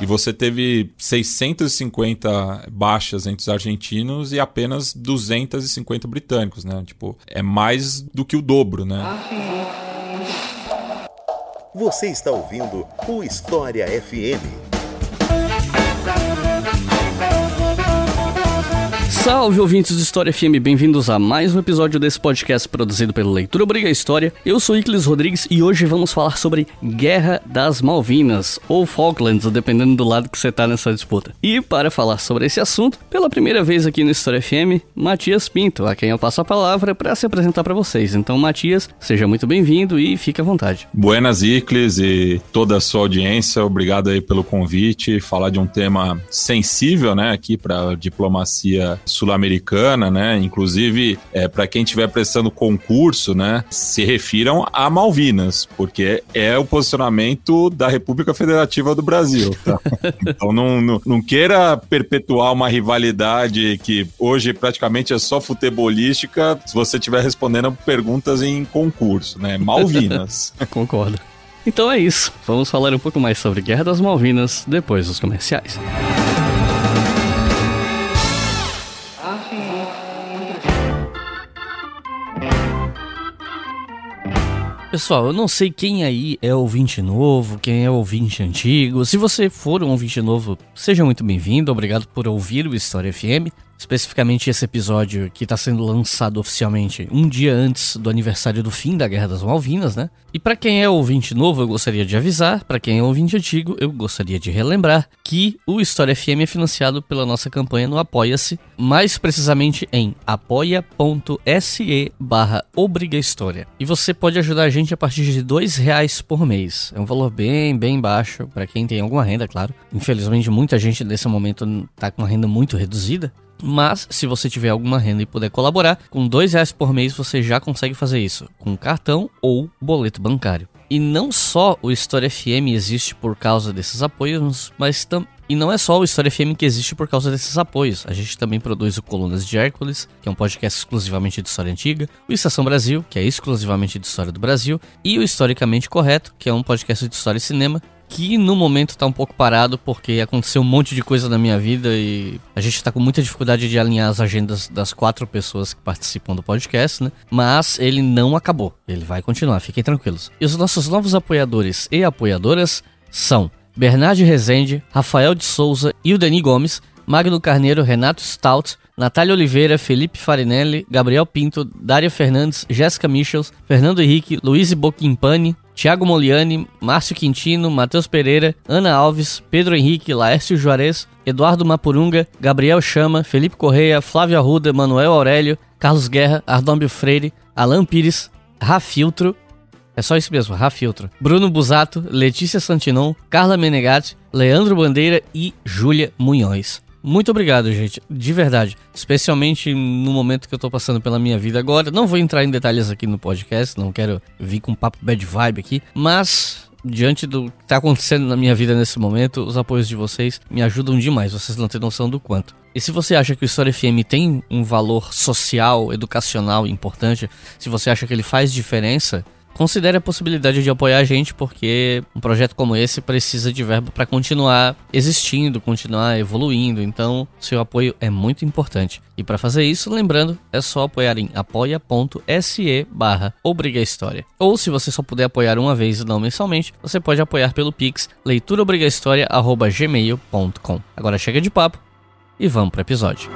E você teve 650 baixas entre os argentinos e apenas 250 britânicos, né? Tipo, é mais do que o dobro, né? Você está ouvindo o História FM. Salve ouvintes do História FM, bem-vindos a mais um episódio desse podcast produzido pelo Leitura Obriga História. Eu sou Iclis Rodrigues e hoje vamos falar sobre Guerra das Malvinas, ou Falklands, dependendo do lado que você tá nessa disputa. E para falar sobre esse assunto, pela primeira vez aqui no História FM, Matias Pinto, a quem eu passo a palavra para se apresentar para vocês. Então, Matias, seja muito bem-vindo e fique à vontade. Buenas Iclis e toda a sua audiência, obrigado aí pelo convite, falar de um tema sensível, né, aqui para diplomacia sul-americana, né? Inclusive, é, para quem estiver prestando concurso, né? Se refiram a Malvinas, porque é o posicionamento da República Federativa do Brasil. Tá? então não, não, não, queira perpetuar uma rivalidade que hoje praticamente é só futebolística se você estiver respondendo perguntas em concurso, né? Malvinas. Concordo. Então é isso. Vamos falar um pouco mais sobre Guerra das Malvinas depois dos comerciais. Pessoal, eu não sei quem aí é ouvinte novo, quem é ouvinte antigo. Se você for um ouvinte novo, seja muito bem-vindo. Obrigado por ouvir o História FM especificamente esse episódio que está sendo lançado oficialmente um dia antes do aniversário do fim da Guerra das Malvinas, né? E para quem é ouvinte novo, eu gostaria de avisar, para quem é ouvinte antigo, eu gostaria de relembrar que o História FM é financiado pela nossa campanha no Apoia-se, mais precisamente em apoia.se barra História. E você pode ajudar a gente a partir de dois reais por mês. É um valor bem, bem baixo, para quem tem alguma renda, claro. Infelizmente, muita gente nesse momento está com uma renda muito reduzida. Mas, se você tiver alguma renda e puder colaborar, com dois reais por mês você já consegue fazer isso, com cartão ou boleto bancário. E não só o História FM existe por causa desses apoios, mas também. E não é só o História FM que existe por causa desses apoios. A gente também produz o Colunas de Hércules, que é um podcast exclusivamente de história antiga, o Estação Brasil, que é exclusivamente de história do Brasil, e o Historicamente Correto, que é um podcast de história e cinema, que no momento tá um pouco parado porque aconteceu um monte de coisa na minha vida e a gente tá com muita dificuldade de alinhar as agendas das quatro pessoas que participam do podcast, né? Mas ele não acabou, ele vai continuar, fiquem tranquilos. E os nossos novos apoiadores e apoiadoras são Bernardo Rezende, Rafael de Souza e o Dani Gomes, Magno Carneiro, Renato Stout, Natália Oliveira, Felipe Farinelli, Gabriel Pinto, Dária Fernandes, Jéssica Michels, Fernando Henrique, Luiz Boquimpani, Thiago Moliani, Márcio Quintino, Matheus Pereira, Ana Alves, Pedro Henrique, Laércio Juarez, Eduardo Mapurunga, Gabriel Chama, Felipe Correia, Flávio Arruda, Manuel Aurélio, Carlos Guerra, Ardómbio Freire, Alan Pires, Rafiltro, é só isso mesmo, Rafiltro, Bruno Busato, Letícia Santinon, Carla Menegatti, Leandro Bandeira e Júlia Munhões. Muito obrigado, gente. De verdade. Especialmente no momento que eu tô passando pela minha vida agora. Não vou entrar em detalhes aqui no podcast, não quero vir com um papo bad vibe aqui. Mas, diante do que tá acontecendo na minha vida nesse momento, os apoios de vocês me ajudam demais. Vocês não têm noção do quanto. E se você acha que o História FM tem um valor social, educacional importante, se você acha que ele faz diferença, considere a possibilidade de apoiar a gente, porque um projeto como esse precisa de verbo para continuar existindo, continuar evoluindo. Então, seu apoio é muito importante. E para fazer isso, lembrando, é só apoiar em apoia.se barra História. Ou se você só puder apoiar uma vez e não mensalmente, você pode apoiar pelo Pix leituraobrigahistoria.gmail.com. Agora chega de papo e vamos para o episódio.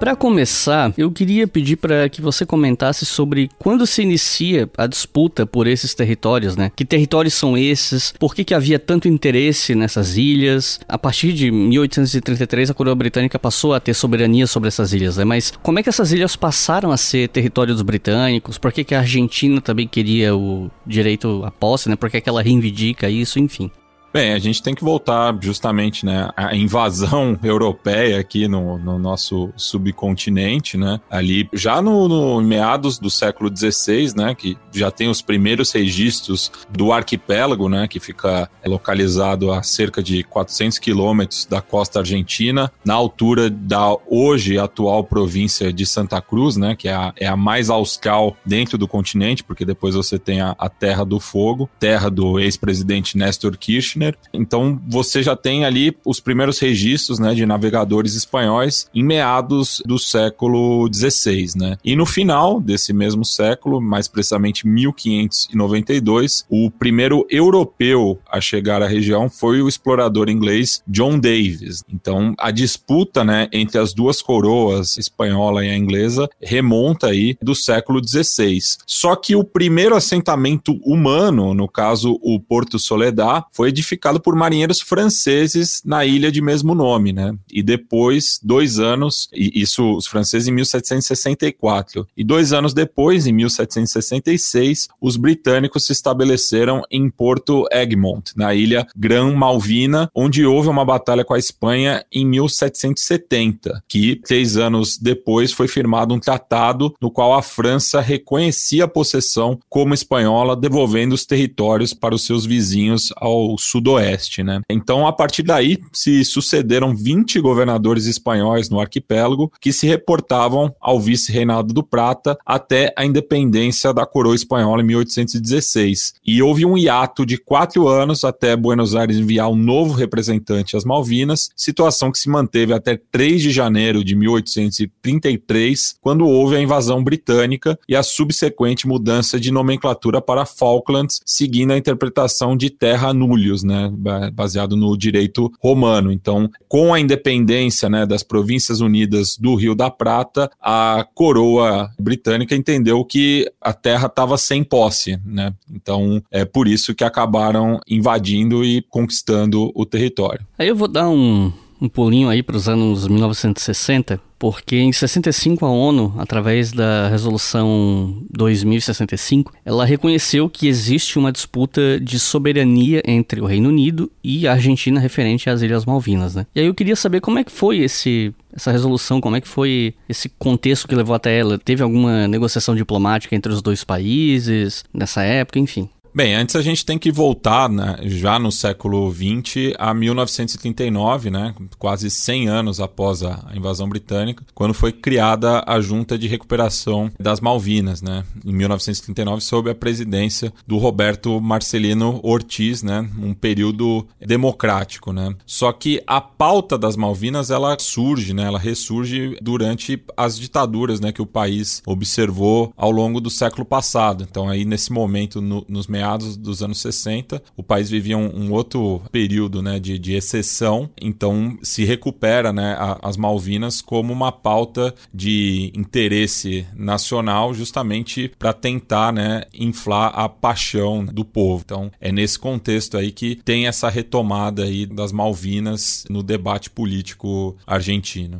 Para começar, eu queria pedir para que você comentasse sobre quando se inicia a disputa por esses territórios, né? Que territórios são esses? Por que, que havia tanto interesse nessas ilhas? A partir de 1833, a coroa britânica passou a ter soberania sobre essas ilhas, né? Mas como é que essas ilhas passaram a ser território dos britânicos? Por que, que a Argentina também queria o direito à posse, né? Por que, que ela reivindica isso? Enfim. Bem, a gente tem que voltar justamente, né, a invasão europeia aqui no, no nosso subcontinente, né, ali já no, no, meados do século XVI, né, que já tem os primeiros registros do arquipélago, né, que fica localizado a cerca de 400 quilômetros da costa argentina, na altura da hoje atual província de Santa Cruz, né, que é a, é a mais austral dentro do continente, porque depois você tem a, a Terra do Fogo, terra do ex-presidente Néstor Kirchner, Então você já tem ali os primeiros registros né, de navegadores espanhóis em meados do século XVI. Né? E no final desse mesmo século, mais precisamente 1592, o primeiro europeu a chegar à região foi o explorador inglês John Davis. Então a disputa né, entre as duas coroas, espanhola e a inglesa, remonta aí do século XVI. Só que o primeiro assentamento humano, no caso o Porto Soledad, foi edificado edificado por marinheiros franceses na ilha de mesmo nome, né? E depois, dois anos, isso os franceses em 1764, e dois anos depois, em 1766, os britânicos se estabeleceram em Porto Egmont, na ilha Gran Malvina, onde houve uma batalha com a Espanha em 1770, que três anos depois foi firmado um tratado no qual a França reconhecia a possessão como espanhola, devolvendo os territórios para os seus vizinhos ao sul sudoeste, né? Então, a partir daí, se sucederam 20 governadores espanhóis no arquipélago que se reportavam ao vice-reinado do Prata até a independência da coroa espanhola em 1816. E houve um hiato de quatro anos até Buenos Aires enviar um novo representante às Malvinas, situação que se manteve até 3 de janeiro de 1833, quando houve a invasão britânica e a subsequente mudança de nomenclatura para Falklands, seguindo a interpretação de terra nullius, né, baseado no direito romano. Então, com a independência né, das Províncias Unidas do Rio da Prata, a coroa britânica entendeu que a terra estava sem posse. Né? Então, é por isso que acabaram invadindo e conquistando o território. Aí eu vou dar um, um pulinho aí para os anos 1960 porque em 65 a ONU, através da resolução 2065, ela reconheceu que existe uma disputa de soberania entre o Reino Unido e a Argentina referente às Ilhas Malvinas, né? E aí eu queria saber como é que foi esse essa resolução, como é que foi esse contexto que levou até ela? Teve alguma negociação diplomática entre os dois países nessa época, enfim? Bem, antes a gente tem que voltar, né, já no século XX, a 1939, né, quase 100 anos após a invasão britânica, quando foi criada a Junta de Recuperação das Malvinas, né, em 1939, sob a presidência do Roberto Marcelino Ortiz, né, um período democrático. Né. Só que a pauta das Malvinas ela surge, né, ela ressurge durante as ditaduras né, que o país observou ao longo do século passado. Então, aí nesse momento, no, nos meados dos anos 60. O país vivia um, um outro período né, de, de, exceção, então se recupera né, a, as Malvinas como uma pauta de interesse nacional, justamente para tentar né, inflar a paixão do povo. Então é nesse contexto aí que tem essa retomada aí das Malvinas no debate político argentino.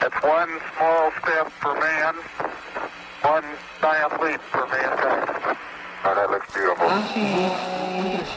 That's one small step for man, one Scion lead for Manchester.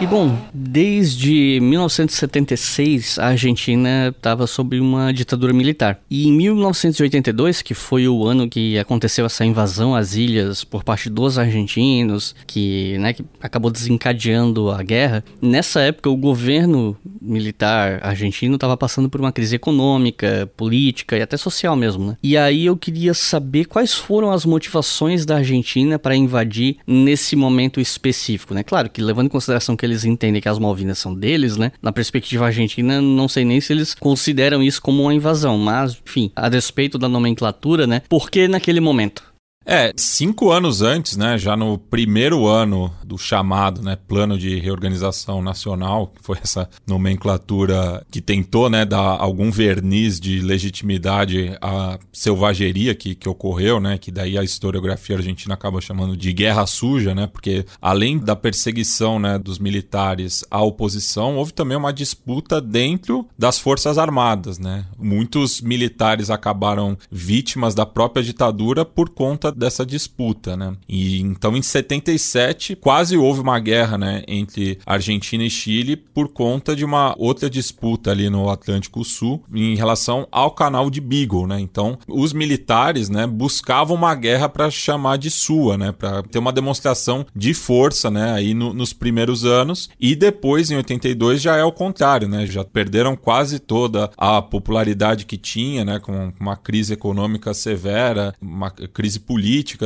E bom, desde 1976 a Argentina estava sob uma ditadura militar. E em 1982, que foi o ano que aconteceu essa invasão às ilhas por parte dos argentinos, que, né, que acabou desencadeando a guerra, nessa época o governo militar argentino estava passando por uma crise econômica, política e até social mesmo. Né? E aí eu queria saber quais foram as motivações da Argentina para invadir nesse momento momento específico, né? Claro que levando em consideração que eles entendem que as Malvinas são deles, né? Na perspectiva argentina, não sei nem se eles consideram isso como uma invasão, mas, enfim, a despeito da nomenclatura, né? Por que naquele momento? É, cinco anos antes, né, já no primeiro ano do chamado né, Plano de Reorganização Nacional, que foi essa nomenclatura que tentou né, dar algum verniz de legitimidade à selvageria que, que ocorreu, né, que daí a historiografia argentina acaba chamando de guerra suja, né, porque além da perseguição né, dos militares à oposição, houve também uma disputa dentro das Forças Armadas. Né. Muitos militares acabaram vítimas da própria ditadura por conta dessa disputa, né? E então em 77 quase houve uma guerra, né, entre Argentina e Chile por conta de uma outra disputa ali no Atlântico Sul em relação ao canal de Beagle, né? Então, os militares, né, buscavam uma guerra para chamar de sua, né, para ter uma demonstração de força, né, aí no, nos primeiros anos e depois em 82 já é o contrário, né? Já perderam quase toda a popularidade que tinha, né, com uma crise econômica severa, uma crise política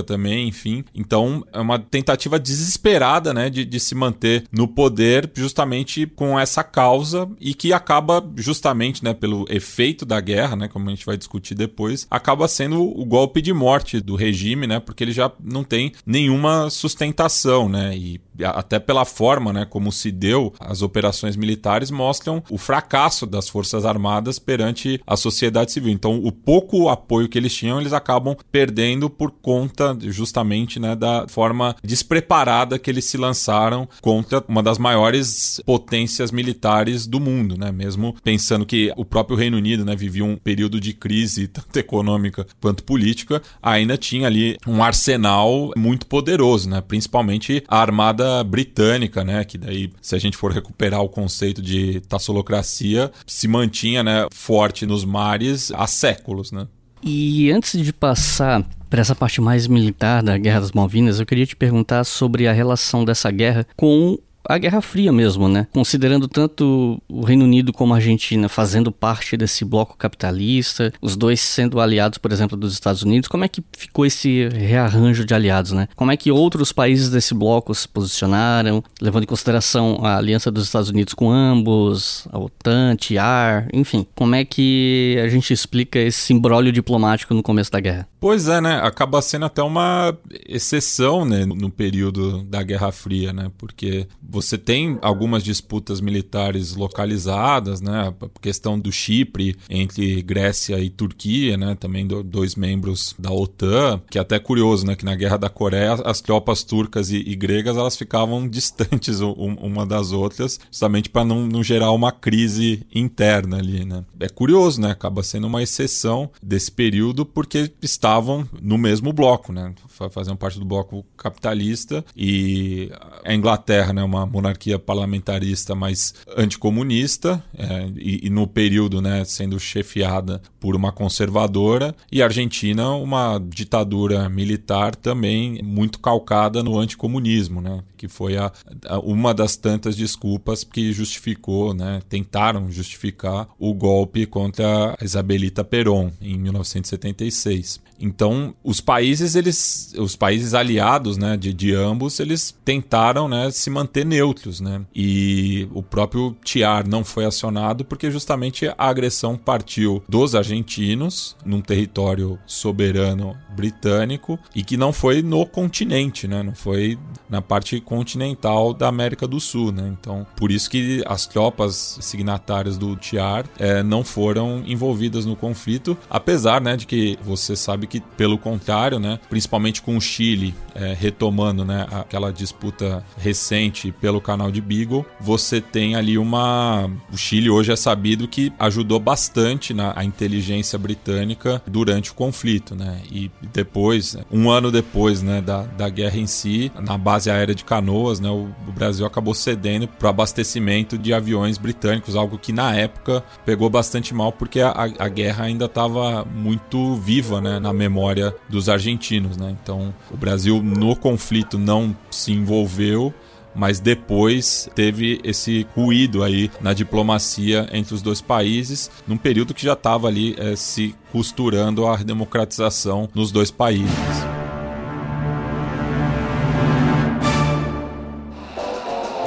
também, enfim. Então, é uma tentativa desesperada, né, de, de se manter no poder justamente com essa causa e que acaba justamente, né, pelo efeito da guerra, né, como a gente vai discutir depois, acaba sendo o golpe de morte do regime, né, porque ele já não tem nenhuma sustentação, né, e até pela forma, né, como se deu as operações militares mostram o fracasso das forças armadas perante a sociedade civil. Então, o pouco apoio que eles tinham, eles acabam perdendo por conta justamente, né, da forma despreparada que eles se lançaram contra uma das maiores potências militares do mundo, né? Mesmo pensando que o próprio Reino Unido, né, vivia um período de crise tanto econômica quanto política, ainda tinha ali um arsenal muito poderoso, né? Principalmente a armada britânica, né, que daí se a gente for recuperar o conceito de tassolocracia, se mantinha, né, forte nos mares há séculos, né? E antes de passar para essa parte mais militar da Guerra das Malvinas, eu queria te perguntar sobre a relação dessa guerra com a Guerra Fria mesmo, né? Considerando tanto o Reino Unido como a Argentina fazendo parte desse bloco capitalista, os dois sendo aliados, por exemplo, dos Estados Unidos, como é que ficou esse rearranjo de aliados, né? Como é que outros países desse bloco se posicionaram, levando em consideração a aliança dos Estados Unidos com ambos, a OTAN, TIAR, enfim, como é que a gente explica esse imbróglio diplomático no começo da guerra? Pois é, né? Acaba sendo até uma exceção, né, no período da Guerra Fria, né? Porque você tem algumas disputas militares localizadas, né? A questão do Chipre entre Grécia e Turquia, né? Também do, dois membros da OTAN, que é até curioso, né? Que na Guerra da Coreia as tropas turcas e, e gregas elas ficavam distantes uma das outras, justamente para não, não gerar uma crise interna ali, né? É curioso, né? Acaba sendo uma exceção desse período porque estavam no mesmo bloco, né? Faziam parte do bloco capitalista e a Inglaterra, né? Uma monarquia parlamentarista mais anticomunista é, e, e, no período né, sendo chefiada por uma conservadora e a Argentina uma ditadura militar também muito calcada no anticomunismo, né, que foi a, a, uma das tantas desculpas que justificou, né, tentaram justificar o golpe contra a Isabelita Perón em 1976. Então, os países, eles, os países aliados, né, de, de ambos, eles tentaram, né, se manter neutros, né? E o próprio TIAR não foi acionado porque justamente a agressão partiu dos argentinos num território soberano britânico e que não foi no continente, né? Não foi na parte continental da América do Sul, né? Então, por isso que as tropas signatárias do TIAR é, não foram envolvidas no conflito, apesar, né, de que você sabe que pelo contrário, né, principalmente com o Chile é, retomando, né, aquela disputa recente pelo canal de Beagle, você tem ali uma o Chile hoje é sabido que ajudou bastante na a inteligência britânica durante o conflito, né? E depois, um ano depois, né, da, da guerra em si, na base aérea de Canoas, né, o, o Brasil acabou cedendo para o abastecimento de aviões britânicos, algo que na época pegou bastante mal porque a, a guerra ainda estava muito viva, né, na memória dos argentinos, né? Então, o Brasil no conflito não se envolveu, mas depois teve esse ruído aí na diplomacia entre os dois países, num período que já estava ali é, se costurando a democratização nos dois países.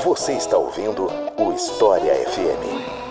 Você está ouvindo o História FM.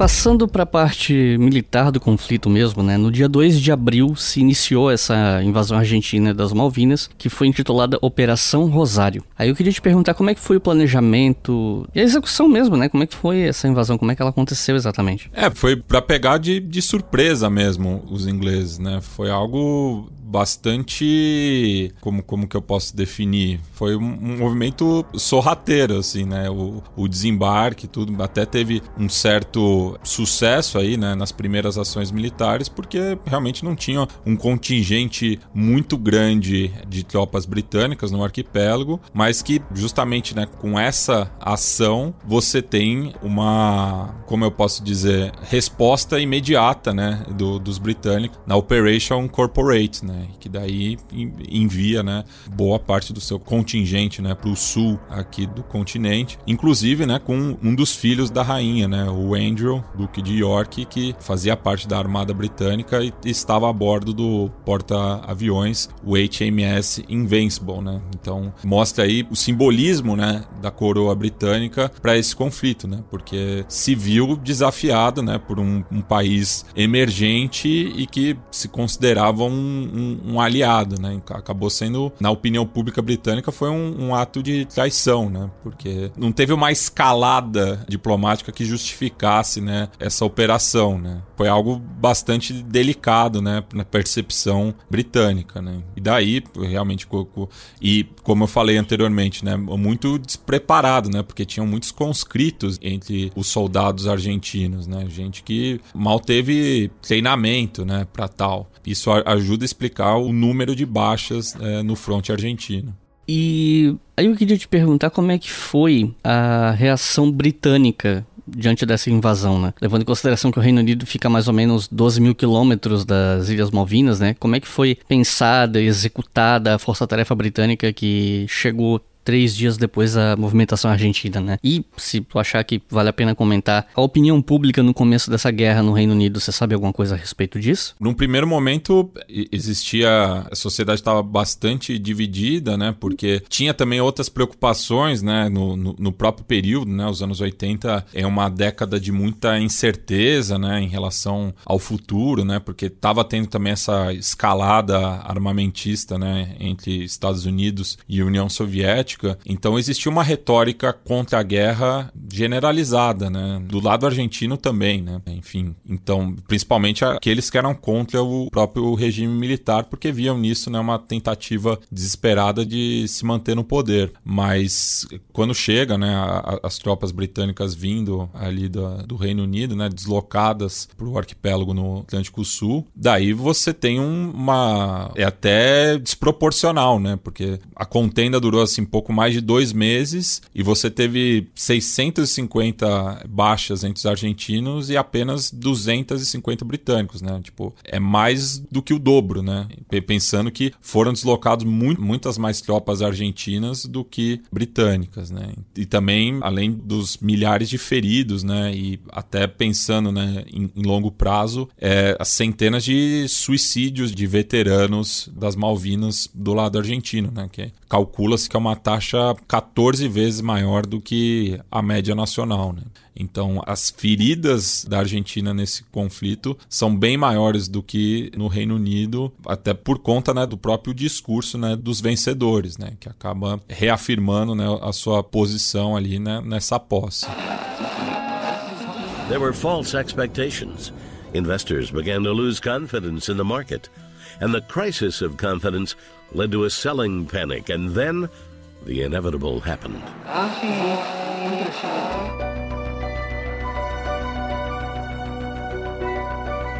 Passando para a parte militar do conflito mesmo, né? No dia 2 de abril se iniciou essa invasão argentina das Malvinas, que foi intitulada Operação Rosário. Aí eu queria te perguntar como é que foi o planejamento e a execução mesmo, né? Como é que foi essa invasão? Como é que ela aconteceu exatamente? É, foi para pegar de, de surpresa mesmo os ingleses, né? Foi algo bastante. Como, como que eu posso definir? Foi um, um movimento sorrateiro, assim, né? O, o desembarque, tudo. Até teve um certo sucesso aí, né? Nas primeiras ações militares, porque realmente não tinha um contingente muito grande de tropas britânicas no arquipélago, mas que justamente né, com essa ação você tem uma, como eu posso dizer, resposta imediata né, do, dos britânicos na Operation Corporate, né, que daí envia né, boa parte do seu contingente né, para o sul aqui do continente, inclusive né, com um dos filhos da rainha, né, o Andrew, Duque de York, que fazia parte da Armada Britânica e estava a bordo do porta-aviões, o HMS Invincible. Né? Então mostra aí o simbolismo né, da coroa britânica para esse conflito, né? porque se viu desafiado né, por um, um país emergente e que se considerava um, um, um, aliado. Né? Acabou sendo, na opinião pública britânica, foi um, um ato de traição, né? porque não teve uma escalada diplomática que justificasse né, essa operação. Né? Foi algo bastante delicado né, na percepção britânica. Né? E daí, realmente, e como eu falei anteriormente, né, muito despreparado, né, porque tinham muitos conscritos entre os soldados argentinos, né, gente que mal teve treinamento, né, para tal. Isso ajuda a explicar o número de baixas é, no fronte argentino. E aí eu queria te perguntar como é que foi a reação britânica diante dessa invasão, né? Levando em consideração que o Reino Unido fica mais ou menos 12 mil quilômetros das Ilhas Malvinas, né? Como é que foi pensada e executada a força-tarefa britânica que chegou três dias depois da movimentação argentina, né? E se tu achar que vale a pena comentar, a opinião pública no começo dessa guerra no Reino Unido, você sabe alguma coisa a respeito disso? Num primeiro momento, existia. A sociedade estava bastante dividida, né? Porque tinha também outras preocupações, né? No, no, no, próprio período, né? Os anos 80 é uma década de muita incerteza, né? Em relação ao futuro, né? Porque estava tendo também essa escalada armamentista, né? Entre Estados Unidos e União Soviética Então existia uma retórica contra a guerra generalizada, né? Do lado argentino também, né? Enfim, então, principalmente aqueles que eram contra o próprio regime militar, porque viam nisso, né, uma tentativa desesperada de se manter no poder. Mas quando chega, né, as tropas britânicas vindo ali do, do Reino Unido, né, deslocadas para o arquipélago no Atlântico Sul, daí você tem um, uma é até desproporcional, né? Porque a contenda durou assim pouco pouco mais de dois meses e você teve 650 baixas entre os argentinos e apenas 250 britânicos, né? Tipo, é mais do que o dobro, né? Pensando que foram deslocados muito, muitas mais tropas argentinas do que britânicas, né? E também, além dos milhares de feridos, né? E até pensando, né, em, em longo prazo, é, as centenas de suicídios de veteranos das Malvinas do lado argentino, né? Que calcula-se que é uma taxa 14 vezes maior do que a média nacional. Né? Então, as feridas da Argentina nesse conflito são bem maiores do que no Reino Unido, até por conta né, do próprio discurso né, dos vencedores, né, que acaba reafirmando né, a sua posição ali né, nessa posse. There were false expectations. Investors began to lose confidence in the market, and the crisis of confidence led to a selling panic, and then the inevitable happened. Ah,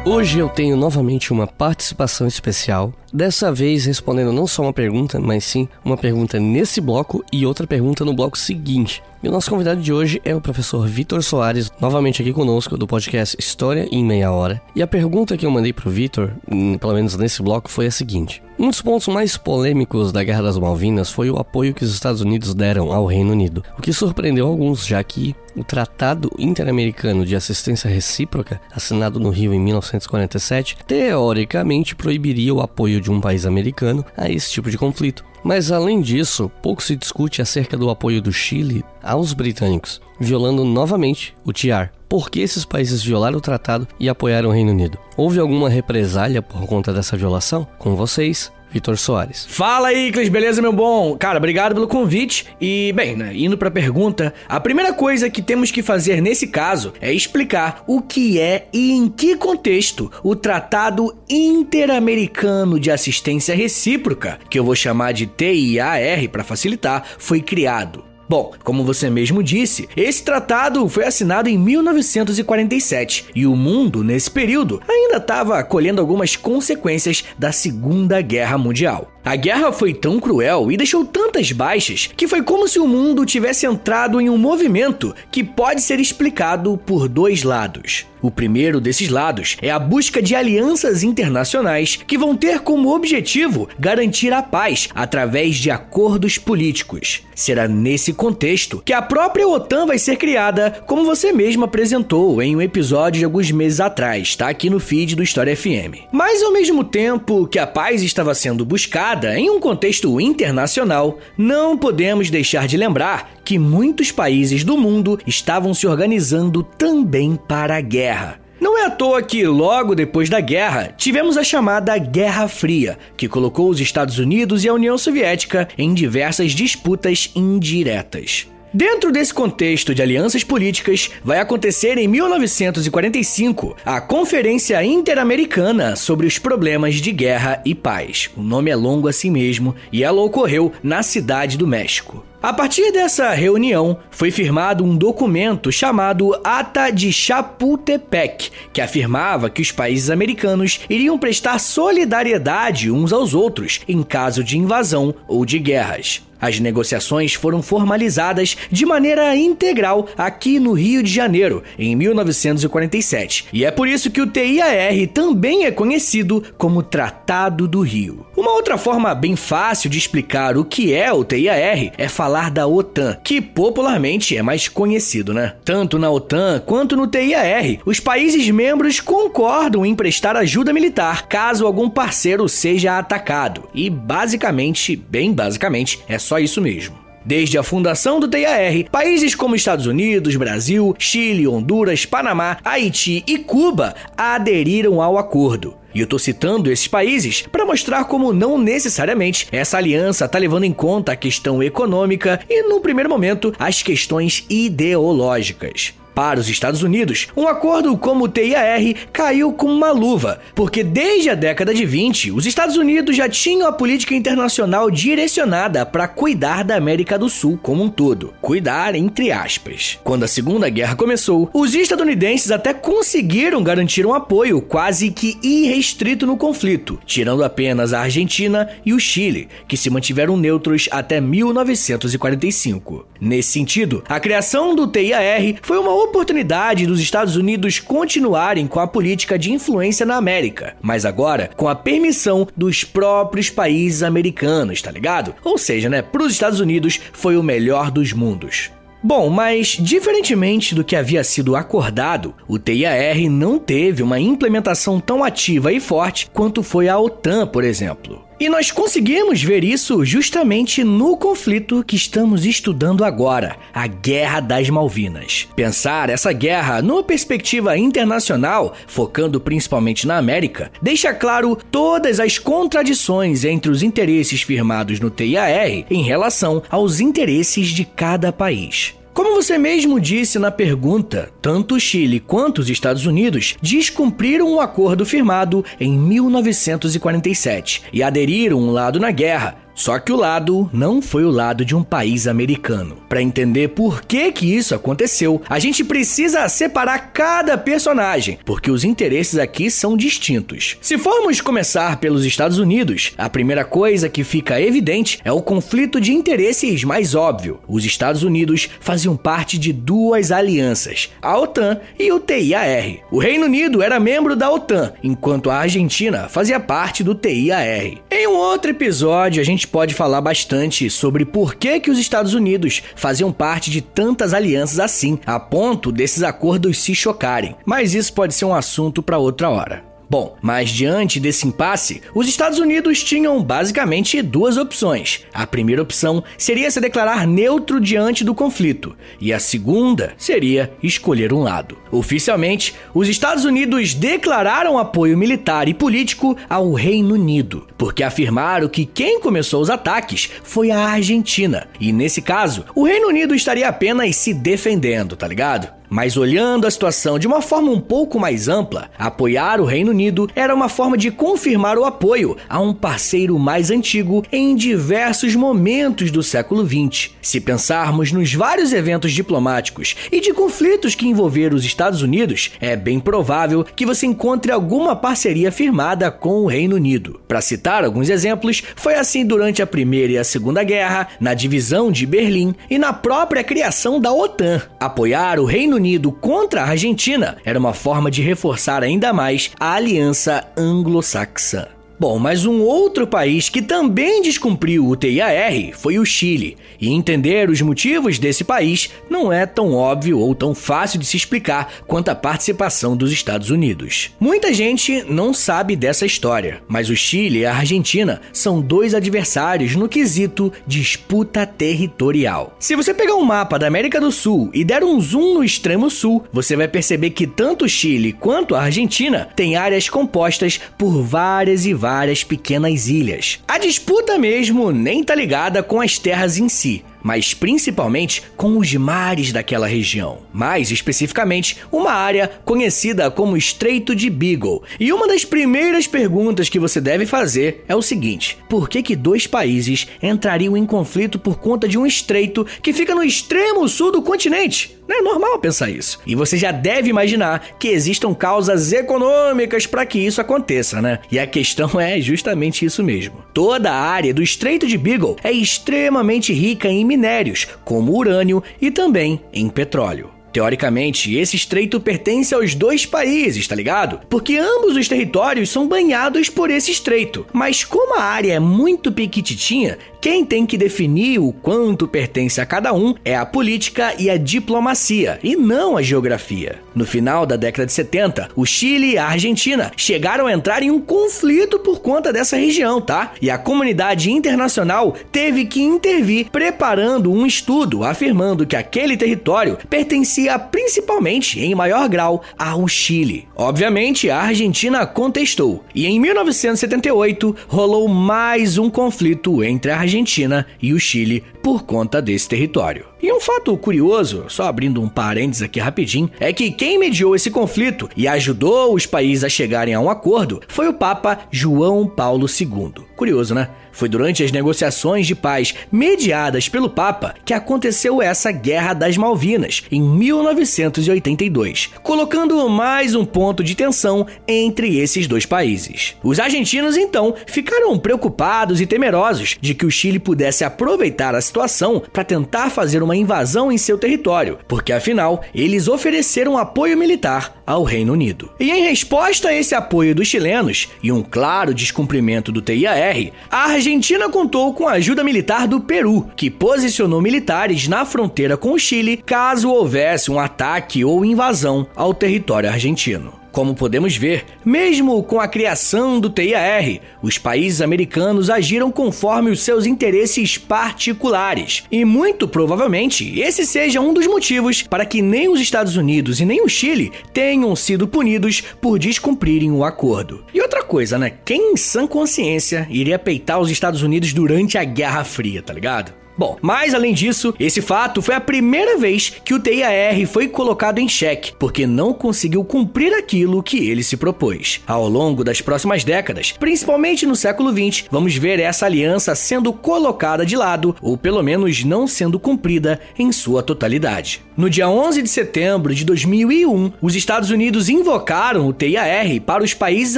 Hoje eu tenho novamente uma participação especial, dessa vez respondendo não só uma pergunta, mas sim uma pergunta nesse bloco e outra pergunta no bloco seguinte. E o nosso convidado de hoje é o professor Vitor Soares, novamente aqui conosco do podcast História em Meia Hora. E a pergunta que eu mandei para o Vitor, hum, pelo menos nesse bloco, foi a seguinte: Um dos pontos mais polêmicos da Guerra das Malvinas foi o apoio que os Estados Unidos deram ao Reino Unido, o que surpreendeu alguns, já que o Tratado Interamericano de Assistência Recíproca, assinado no Rio em 1947, teoricamente proibiria o apoio de um país americano a esse tipo de conflito. Mas além disso, pouco se discute acerca do apoio do Chile aos britânicos, violando novamente o TIAR. Por que esses países violaram o tratado e apoiaram o Reino Unido? Houve alguma represália por conta dessa violação? Com vocês, Vitor Soares. Fala aí, Clis, beleza, meu bom? Cara, obrigado pelo convite. E, bem, né, indo pra pergunta, a primeira coisa que temos que fazer nesse caso é explicar o que é e em que contexto o Tratado Interamericano de Assistência Recíproca, que eu vou chamar de TIAR para facilitar, foi criado. Bom, como você mesmo disse, esse tratado foi assinado em 1947 e o mundo, nesse período, ainda estava colhendo algumas consequências da Segunda Guerra Mundial. A guerra foi tão cruel e deixou tantas baixas que foi como se o mundo tivesse entrado em um movimento que pode ser explicado por dois lados. O primeiro desses lados é a busca de alianças internacionais que vão ter como objetivo garantir a paz através de acordos políticos. Será nesse contexto que a própria OTAN vai ser criada, como você mesmo apresentou em um episódio de alguns meses atrás, está aqui no feed do História FM. Mas ao mesmo tempo que a paz estava sendo buscada em um contexto internacional, não podemos deixar de lembrar que muitos países do mundo estavam se organizando também para a guerra. Não é à toa que, logo depois da guerra, tivemos a chamada Guerra Fria, que colocou os Estados Unidos e a União Soviética em diversas disputas indiretas. Dentro desse contexto de alianças políticas, vai acontecer em 1945 a Conferência Interamericana sobre os Problemas de Guerra e Paz. O nome é longo assim mesmo e ela ocorreu na cidade do México. A partir dessa reunião, foi firmado um documento chamado Ata de Chapultepec, que afirmava que os países americanos iriam prestar solidariedade uns aos outros em caso de invasão ou de guerras. As negociações foram formalizadas de maneira integral aqui no Rio de Janeiro, em 1947, e é por isso que o TIAR também é conhecido como Tratado do Rio. Uma outra forma bem fácil de explicar o que é o TIAR é falar da OTAN, que popularmente é mais conhecido, né? Tanto na OTAN quanto no TIAR, os países membros concordam em prestar ajuda militar caso algum parceiro seja atacado. E basicamente, bem basicamente, é só isso mesmo. Desde a fundação do TIAR, países como Estados Unidos, Brasil, Chile, Honduras, Panamá, Haiti e Cuba aderiram ao acordo. E eu tô citando esses países para mostrar como não necessariamente essa aliança tá levando em conta a questão econômica e, no primeiro momento, as questões ideológicas. Para os Estados Unidos, um acordo como o TIAR caiu como uma luva, porque desde a década de 20, os Estados Unidos já tinham a política internacional direcionada para cuidar da América do Sul como um todo. Cuidar entre aspas. Quando a Segunda Guerra começou, os estadunidenses até conseguiram garantir um apoio quase que irrestrito no conflito, tirando apenas a Argentina e o Chile, que se mantiveram neutros até 1945. Nesse sentido, a criação do TIAR foi uma oportunidade dos Estados Unidos continuarem com a política de influência na América, mas agora com a permissão dos próprios países americanos, tá ligado? Ou seja, né, para os Estados Unidos foi o melhor dos mundos. Bom, mas diferentemente do que havia sido acordado, o TIAR não teve uma implementação tão ativa e forte quanto foi a OTAN, por exemplo. E nós conseguimos ver isso justamente no conflito que estamos estudando agora, a Guerra das Malvinas. Pensar essa guerra numa perspectiva internacional, focando principalmente na América, deixa claro todas as contradições entre os interesses firmados no TIAR em relação aos interesses de cada país. Como você mesmo disse na pergunta, tanto o Chile quanto os Estados Unidos descumpriram o acordo firmado em 1947 e aderiram um lado na guerra, só que o lado não foi o lado de um país americano. Para entender por que que isso aconteceu, a gente precisa separar cada personagem, porque os interesses aqui são distintos. Se formos começar pelos Estados Unidos, a primeira coisa que fica evidente é o conflito de interesses mais óbvio. Os Estados Unidos faziam parte de duas alianças, a OTAN e o TIAR. O Reino Unido era membro da OTAN, enquanto a Argentina fazia parte do TIAR. Em um outro episódio, a gente pode falar bastante sobre por que, que os Estados Unidos faziam parte de tantas alianças assim, a ponto desses acordos se chocarem. Mas isso pode ser um assunto para outra hora. Bom, mas diante desse impasse, os Estados Unidos tinham basicamente duas opções. A primeira opção seria se declarar neutro diante do conflito, e a segunda seria escolher um lado. Oficialmente, os Estados Unidos declararam apoio militar e político ao Reino Unido, porque afirmaram que quem começou os ataques foi a Argentina, e nesse caso, o Reino Unido estaria apenas se defendendo, tá ligado? Mas olhando a situação de uma forma um pouco mais ampla, apoiar o Reino Unido era uma forma de confirmar o apoio a um parceiro mais antigo em diversos momentos do século XX. Se pensarmos nos vários eventos diplomáticos e de conflitos que envolveram os Estados Unidos, é bem provável que você encontre alguma parceria firmada com o Reino Unido. Para citar alguns exemplos, foi assim durante a Primeira e a Segunda Guerra, na divisão de Berlim e na própria criação da OTAN. Apoiar o Reino Unido contra a Argentina era uma forma de reforçar ainda mais a aliança anglo-saxã. Bom, mas um outro país que também descumpriu o TIAR foi o Chile, e entender os motivos desse país não é tão óbvio ou tão fácil de se explicar quanto a participação dos Estados Unidos. Muita gente não sabe dessa história, mas o Chile e a Argentina são dois adversários no quesito disputa territorial. Se você pegar um mapa da América do Sul e der um zoom no extremo sul, você vai perceber que tanto o Chile quanto a Argentina têm áreas compostas por várias e várias várias pequenas ilhas. A disputa mesmo nem tá ligada com as terras em si, mas principalmente com os mares daquela região. Mais especificamente, uma área conhecida como Estreito de Beagle. E uma das primeiras perguntas que você deve fazer é o seguinte: por que, que dois países entrariam em conflito por conta de um estreito que fica no extremo sul do continente? Não é normal pensar isso. E você já deve imaginar que existam causas econômicas para que isso aconteça, né? E a questão é justamente isso mesmo. Toda a área do Estreito de Beagle é extremamente rica em minérios, como urânio e também em petróleo. Teoricamente, esse estreito pertence aos dois países, tá ligado? Porque ambos os territórios são banhados por esse estreito. Mas como a área é muito pequititinha, quem tem que definir o quanto pertence a cada um é a política e a diplomacia, e não a geografia. No final da década de 70, o Chile e a Argentina chegaram a entrar em um conflito por conta dessa região, tá? E a comunidade internacional teve que intervir preparando um estudo afirmando que aquele território pertencia principalmente, em maior grau, ao Chile. Obviamente, a Argentina contestou, e em 1978 rolou mais um conflito entre a Argentina e o Chile por conta desse território. E um fato curioso, só abrindo um parênteses aqui rapidinho, é que quem mediou esse conflito e ajudou os países a chegarem a um acordo foi o Papa João Paulo II. Curioso, né? Foi durante as negociações de paz mediadas pelo Papa que aconteceu essa Guerra das Malvinas, em 1982, colocando mais um ponto de tensão entre esses dois países. Os argentinos, então, ficaram preocupados e temerosos de que o Chile pudesse aproveitar a situação para tentar fazer uma invasão em seu território, porque afinal eles ofereceram apoio militar ao Reino Unido. E em resposta a esse apoio dos chilenos e um claro descumprimento do TIAR, a Argentina contou com a ajuda militar do Peru, que posicionou militares na fronteira com o Chile caso houvesse um ataque ou invasão ao território argentino. Como podemos ver, mesmo com a criação do TIAR, os países americanos agiram conforme os seus interesses particulares. E muito provavelmente esse seja um dos motivos para que nem os Estados Unidos e nem o Chile tenham sido punidos por descumprirem o acordo. E outra coisa, né? Quem em sã consciência iria peitar os Estados Unidos durante a Guerra Fria, tá ligado? Bom, mas além disso, esse fato foi a primeira vez que o TIAR foi colocado em xeque, porque não conseguiu cumprir aquilo que ele se propôs. Ao longo das próximas décadas, principalmente no século XX, vamos ver essa aliança sendo colocada de lado, ou pelo menos não sendo cumprida em sua totalidade. No dia 11 de setembro de 2001, os Estados Unidos invocaram o TIAR para os países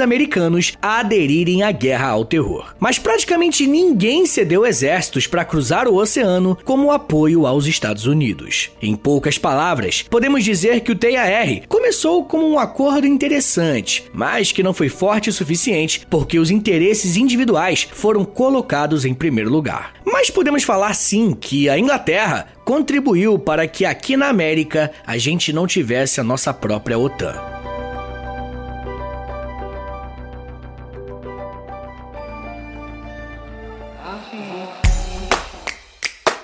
americanos aderirem à guerra ao terror. Mas praticamente ninguém cedeu exércitos para cruzar o oceano como apoio aos Estados Unidos. Em poucas palavras, podemos dizer que o TIAR começou como um acordo interessante, mas que não foi forte o suficiente porque os interesses individuais foram colocados em primeiro lugar. Mas podemos falar sim que a Inglaterra contribuiu para que aqui na América a gente não tivesse a nossa própria OTAN.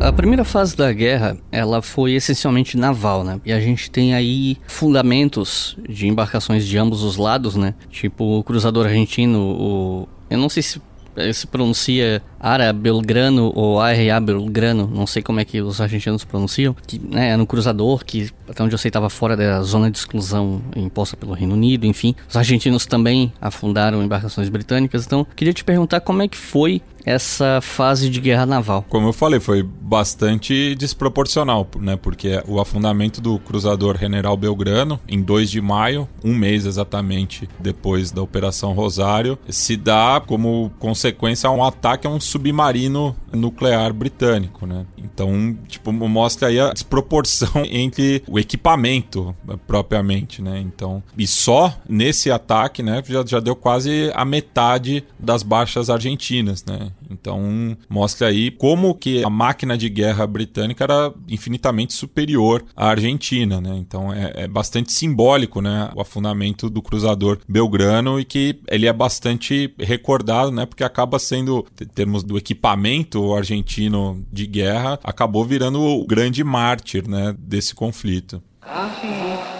A primeira fase da guerra, ela foi essencialmente naval, né? E a gente tem aí fundamentos de embarcações de ambos os lados, né? Tipo o cruzador argentino, o eu não sei se se pronuncia Ara Belgrano ou ARA Belgrano, não sei como é que os argentinos pronunciam, que né, era um cruzador que, até onde eu sei, estava fora da zona de exclusão imposta pelo Reino Unido, enfim. Os argentinos também afundaram embarcações britânicas, então queria te perguntar como é que foi essa fase de guerra naval? Como eu falei, foi bastante desproporcional, né? Porque o afundamento do cruzador General Belgrano, em 2 de maio, um mês exatamente depois da Operação Rosário, se dá como consequência a um ataque a um submarino nuclear britânico, né? Então, tipo, mostra aí a desproporção entre o equipamento propriamente, né? Então, e só nesse ataque, né, já, já deu quase a metade das baixas argentinas, né? Então, mostra aí como que a máquina de guerra britânica era infinitamente superior à Argentina, né? Então, é, é bastante simbólico, né, o afundamento do cruzador Belgrano e que ele é bastante recordado, né, porque acaba sendo, em termos do equipamento argentino de guerra, acabou virando o grande mártir, né, desse conflito. Ah,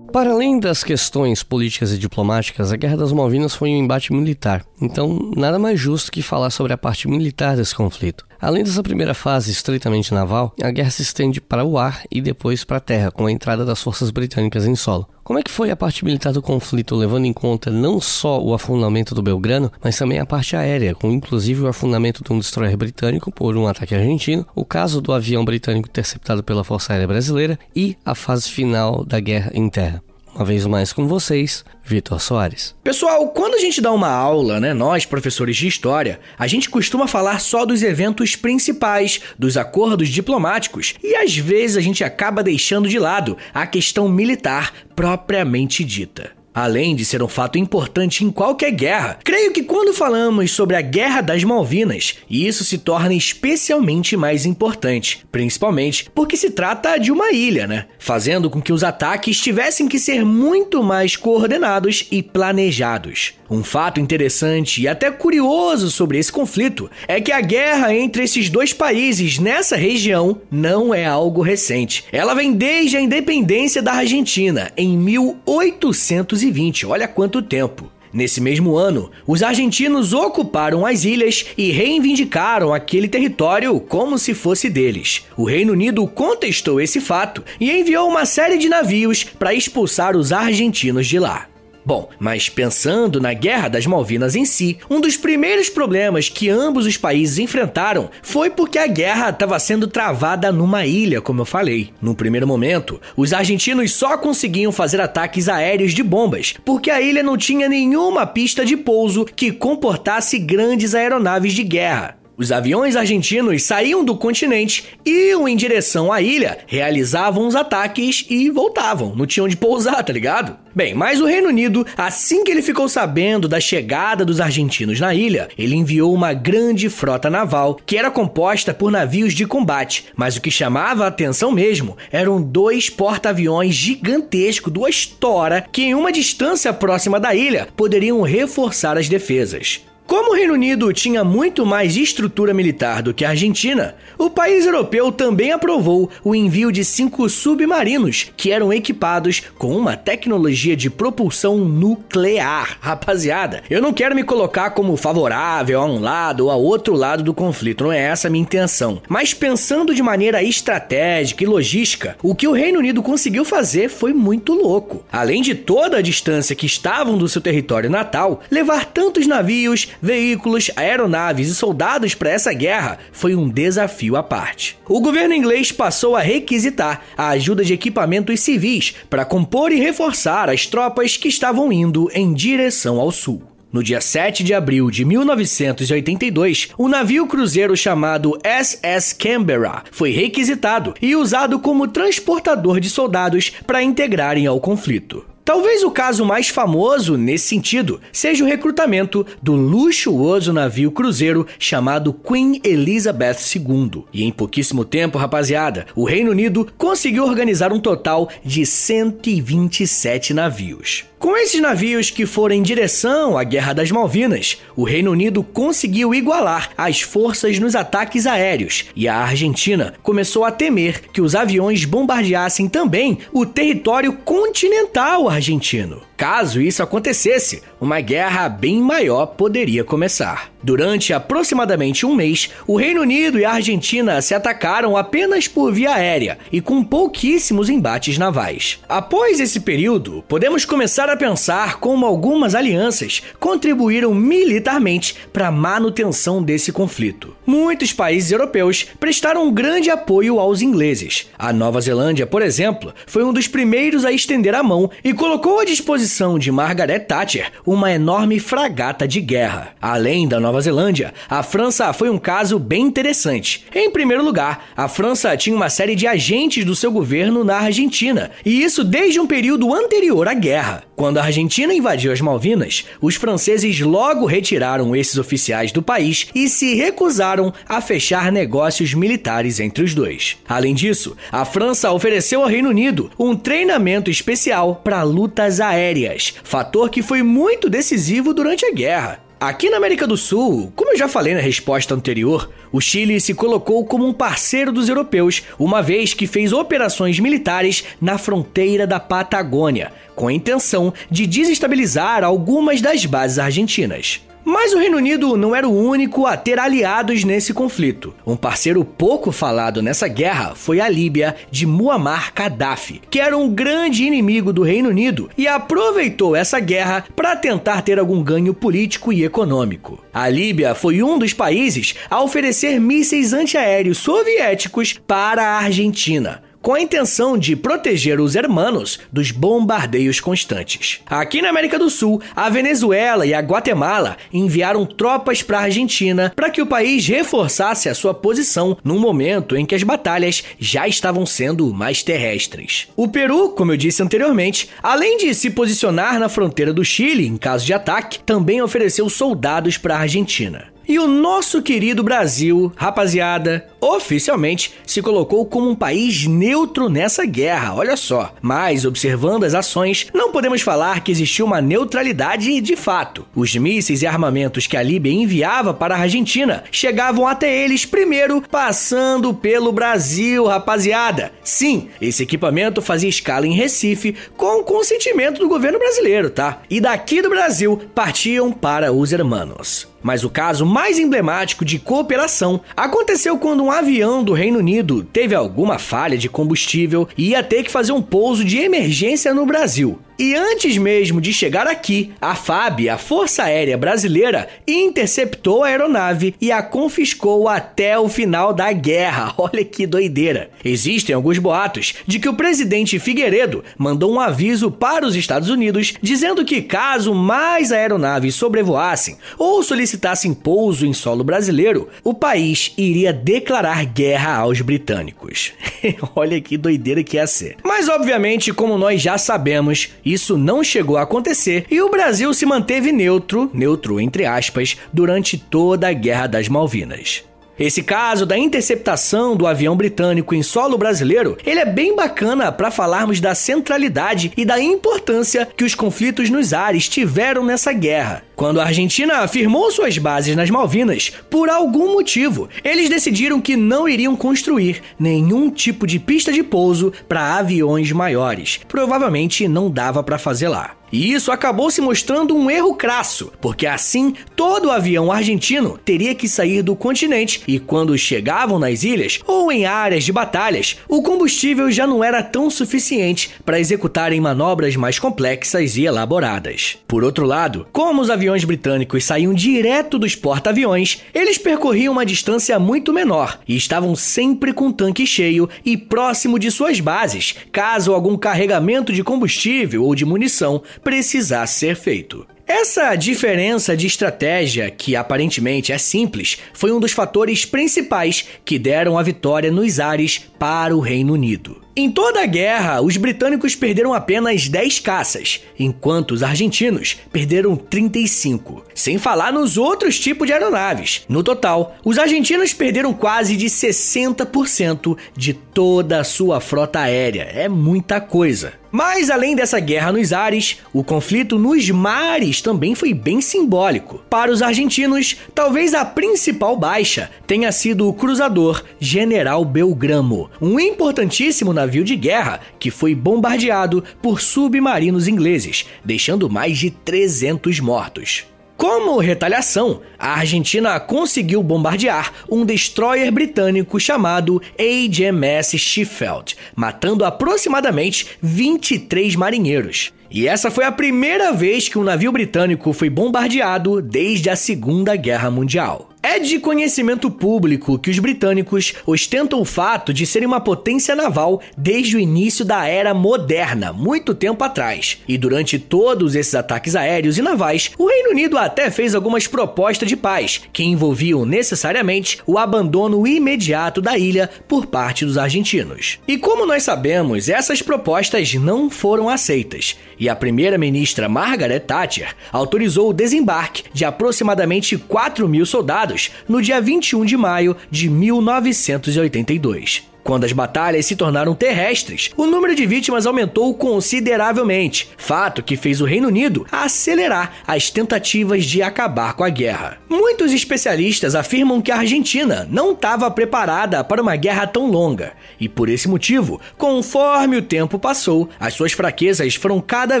Para além das questões políticas e diplomáticas, a Guerra das Malvinas foi um embate militar, então nada mais justo que falar sobre a parte militar desse conflito. Além dessa primeira fase estritamente naval, a guerra se estende para o ar e depois para a terra, com a entrada das forças britânicas em solo. Como é que foi a parte militar do conflito, levando em conta não só o afundamento do Belgrano, mas também a parte aérea, com inclusive o afundamento de um destroyer britânico por um ataque argentino, o caso do avião britânico interceptado pela Força Aérea Brasileira e a fase final da guerra em terra? Uma vez mais com vocês, Vitor Soares. Pessoal, quando a gente dá uma aula, né, nós professores de história, a gente costuma falar só dos eventos principais, dos acordos diplomáticos, e às vezes a gente acaba deixando de lado a questão militar propriamente dita além de ser um fato importante em qualquer guerra. Creio que quando falamos sobre a Guerra das Malvinas, isso se torna especialmente mais importante, principalmente porque se trata de uma ilha, né? Fazendo com que os ataques tivessem que ser muito mais coordenados e planejados. Um fato interessante e até curioso sobre esse conflito é que a guerra entre esses dois países nessa região não é algo recente. Ela vem desde a independência da Argentina em 1820. Olha quanto tempo. Nesse mesmo ano, os argentinos ocuparam as ilhas e reivindicaram aquele território como se fosse deles. O Reino Unido contestou esse fato e enviou uma série de navios para expulsar os argentinos de lá. Bom, mas pensando na Guerra das Malvinas em si, um dos primeiros problemas que ambos os países enfrentaram foi porque a guerra estava sendo travada numa ilha, como eu falei. No primeiro momento, os argentinos só conseguiam fazer ataques aéreos de bombas, porque a ilha não tinha nenhuma pista de pouso que comportasse grandes aeronaves de guerra. Os aviões argentinos saíam do continente, iam em direção à ilha, realizavam os ataques e voltavam. Não tinham onde pousar, tá ligado? Bem, mas o Reino Unido, assim que ele ficou sabendo da chegada dos argentinos na ilha, ele enviou uma grande frota naval que era composta por navios de combate. Mas o que chamava a atenção mesmo eram dois porta-aviões gigantescos, duas tora, que em uma distância próxima da ilha poderiam reforçar as defesas. Como o Reino Unido tinha muito mais estrutura militar do que a Argentina, o país europeu também aprovou o envio de cinco submarinos que eram equipados com uma tecnologia de propulsão nuclear. Rapaziada, eu não quero me colocar como favorável a um lado ou a outro lado do conflito, não é essa a minha intenção. Mas pensando de maneira estratégica e logística, o que o Reino Unido conseguiu fazer foi muito louco. Além de toda a distância que estavam do seu território natal, levar tantos navios, veículos, aeronaves e soldados para essa guerra foi um desafio à parte. O governo inglês passou a requisitar a ajuda de equipamentos civis para compor e reforçar as tropas que estavam indo em direção ao sul. No dia 7 de abril de 1982, o navio cruzeiro chamado SS Canberra foi requisitado e usado como transportador de soldados para integrarem ao conflito. Talvez o caso mais famoso nesse sentido seja o recrutamento do luxuoso navio cruzeiro chamado Queen Elizabeth II. E em pouquíssimo tempo, rapaziada, o Reino Unido conseguiu organizar um total de 127 navios. Com esses navios que foram em direção à Guerra das Malvinas, o Reino Unido conseguiu igualar as forças nos ataques aéreos e a Argentina começou a temer que os aviões bombardeassem também o território continental argentino. Caso isso acontecesse, uma guerra bem maior poderia começar. Durante aproximadamente um mês, o Reino Unido e a Argentina se atacaram apenas por via aérea e com pouquíssimos embates navais. Após esse período, podemos começar a pensar como algumas alianças contribuíram militarmente para a manutenção desse conflito. Muitos países europeus prestaram um grande apoio aos ingleses. A Nova Zelândia, por exemplo, foi um dos primeiros a estender a mão e colocou à disposição de Margaret Thatcher uma enorme fragata de guerra. Além da Nova Zelândia, a França foi um caso bem interessante. Em primeiro lugar, a França tinha uma série de agentes do seu governo na Argentina, e isso desde um período anterior à guerra. Quando a Argentina invadiu as Malvinas, os franceses logo retiraram esses oficiais do país e se recusaram a fechar negócios militares entre os dois. Além disso, a França ofereceu ao Reino Unido um treinamento especial para lutas aéreas aéreas, fator que foi muito decisivo durante a guerra. Aqui na América do Sul, como eu já falei na resposta anterior, o Chile se colocou como um parceiro dos europeus, uma vez que fez operações militares na fronteira da Patagônia, com a intenção de desestabilizar algumas das bases argentinas. Mas o Reino Unido não era o único a ter aliados nesse conflito. Um parceiro pouco falado nessa guerra foi a Líbia de Muammar Gaddafi, que era um grande inimigo do Reino Unido e aproveitou essa guerra para tentar ter algum ganho político e econômico. A Líbia foi um dos países a oferecer mísseis antiaéreos soviéticos para a Argentina com a intenção de proteger os hermanos dos bombardeios constantes. Aqui na América do Sul, a Venezuela e a Guatemala enviaram tropas para a Argentina para que o país reforçasse a sua posição num momento em que as batalhas já estavam sendo mais terrestres. O Peru, como eu disse anteriormente, além de se posicionar na fronteira do Chile em caso de ataque, também ofereceu soldados para a Argentina. E o nosso querido Brasil, rapaziada, oficialmente se colocou como um país neutro nessa guerra, olha só. Mas, observando as ações, não podemos falar que existiu uma neutralidade de fato. Os mísseis e armamentos que a Líbia enviava para a Argentina chegavam até eles primeiro passando pelo Brasil, rapaziada. Sim, esse equipamento fazia escala em Recife com o consentimento do governo brasileiro, tá? E daqui do Brasil partiam para os hermanos. Mas o caso mais emblemático de cooperação aconteceu quando um avião do Reino Unido teve alguma falha de combustível e ia ter que fazer um pouso de emergência no Brasil. E antes mesmo de chegar aqui, a FAB, a Força Aérea Brasileira, interceptou a aeronave e a confiscou até o final da guerra. Olha que doideira. Existem alguns boatos de que o presidente Figueiredo mandou um aviso para os Estados Unidos dizendo que caso mais aeronaves sobrevoassem ou solicitassem pouso em solo brasileiro, o país iria declarar guerra aos britânicos. Olha que doideira que ia ser. Mas obviamente, como nós já sabemos, isso não chegou a acontecer e o Brasil se manteve neutro, neutro entre aspas, durante toda a Guerra das Malvinas. Esse caso da interceptação do avião britânico em solo brasileiro, ele é bem bacana para falarmos da centralidade e da importância que os conflitos nos ares tiveram nessa guerra. Quando a Argentina afirmou suas bases nas Malvinas, por algum motivo, eles decidiram que não iriam construir nenhum tipo de pista de pouso para aviões maiores. Provavelmente não dava para fazer lá. E isso acabou se mostrando um erro crasso, porque assim todo avião argentino teria que sair do continente e quando chegavam nas ilhas ou em áreas de batalhas, o combustível já não era tão suficiente para executarem manobras mais complexas e elaboradas. Por outro lado, como os aviões britânicos saíam direto dos porta-aviões, eles percorriam uma distância muito menor e estavam sempre com o tanque cheio e próximo de suas bases, caso algum carregamento de combustível ou de munição precisasse ser feito. Essa diferença de estratégia, que aparentemente é simples, foi um dos fatores principais que deram a vitória nos ares para o Reino Unido. Em toda a guerra, os britânicos perderam apenas 10 caças, enquanto os argentinos perderam 35, sem falar nos outros tipos de aeronaves. No total, os argentinos perderam quase de 60% de toda a sua frota aérea. É muita coisa. Mas além dessa guerra nos ares, o conflito nos mares também foi bem simbólico. Para os argentinos, talvez a principal baixa tenha sido o cruzador General Belgramo, um importantíssimo navio de guerra que foi bombardeado por submarinos ingleses, deixando mais de 300 mortos. Como retaliação, a Argentina conseguiu bombardear um destroyer britânico chamado HMS Sheffield, matando aproximadamente 23 marinheiros. E essa foi a primeira vez que um navio britânico foi bombardeado desde a Segunda Guerra Mundial. É de conhecimento público que os britânicos ostentam o fato de serem uma potência naval desde o início da era moderna, muito tempo atrás. E durante todos esses ataques aéreos e navais, o Reino Unido até fez algumas propostas de paz, que envolviam necessariamente o abandono imediato da ilha por parte dos argentinos. E como nós sabemos, essas propostas não foram aceitas, e a primeira-ministra Margaret Thatcher autorizou o desembarque de aproximadamente 4 mil soldados no dia 21 de maio de 1982. Quando as batalhas se tornaram terrestres, o número de vítimas aumentou consideravelmente, fato que fez o Reino Unido acelerar as tentativas de acabar com a guerra. Muitos especialistas afirmam que a Argentina não estava preparada para uma guerra tão longa, e por esse motivo, conforme o tempo passou, as suas fraquezas foram cada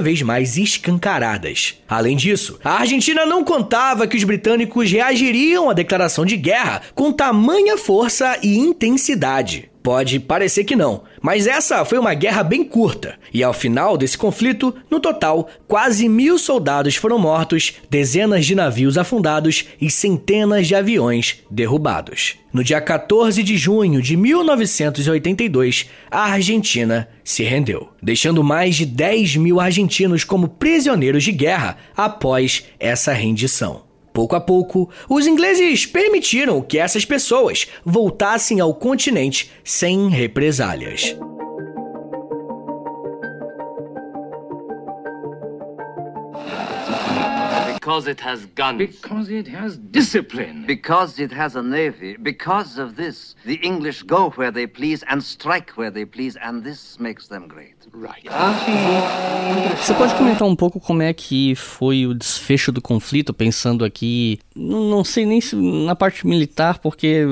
vez mais escancaradas. Além disso, a Argentina não contava que os britânicos reagiriam à declaração de guerra com tamanha força e intensidade. Pode parecer que não, mas essa foi uma guerra bem curta, e ao final desse conflito, no total, quase mil soldados foram mortos, dezenas de navios afundados e centenas de aviões derrubados. No dia 14 de junho de 1982, a Argentina se rendeu, deixando mais de 10 mil argentinos como prisioneiros de guerra após essa rendição. Pouco a pouco, os ingleses permitiram que essas pessoas voltassem ao continente sem represálias. Because it has guns. Because it has discipline. Because it has a navy. Because of this, the English go where they please and strike where they please, and this makes them great. Right. Você pode comentar um pouco como é que foi o desfecho do conflito, pensando aqui, não, sei nem se na parte militar, porque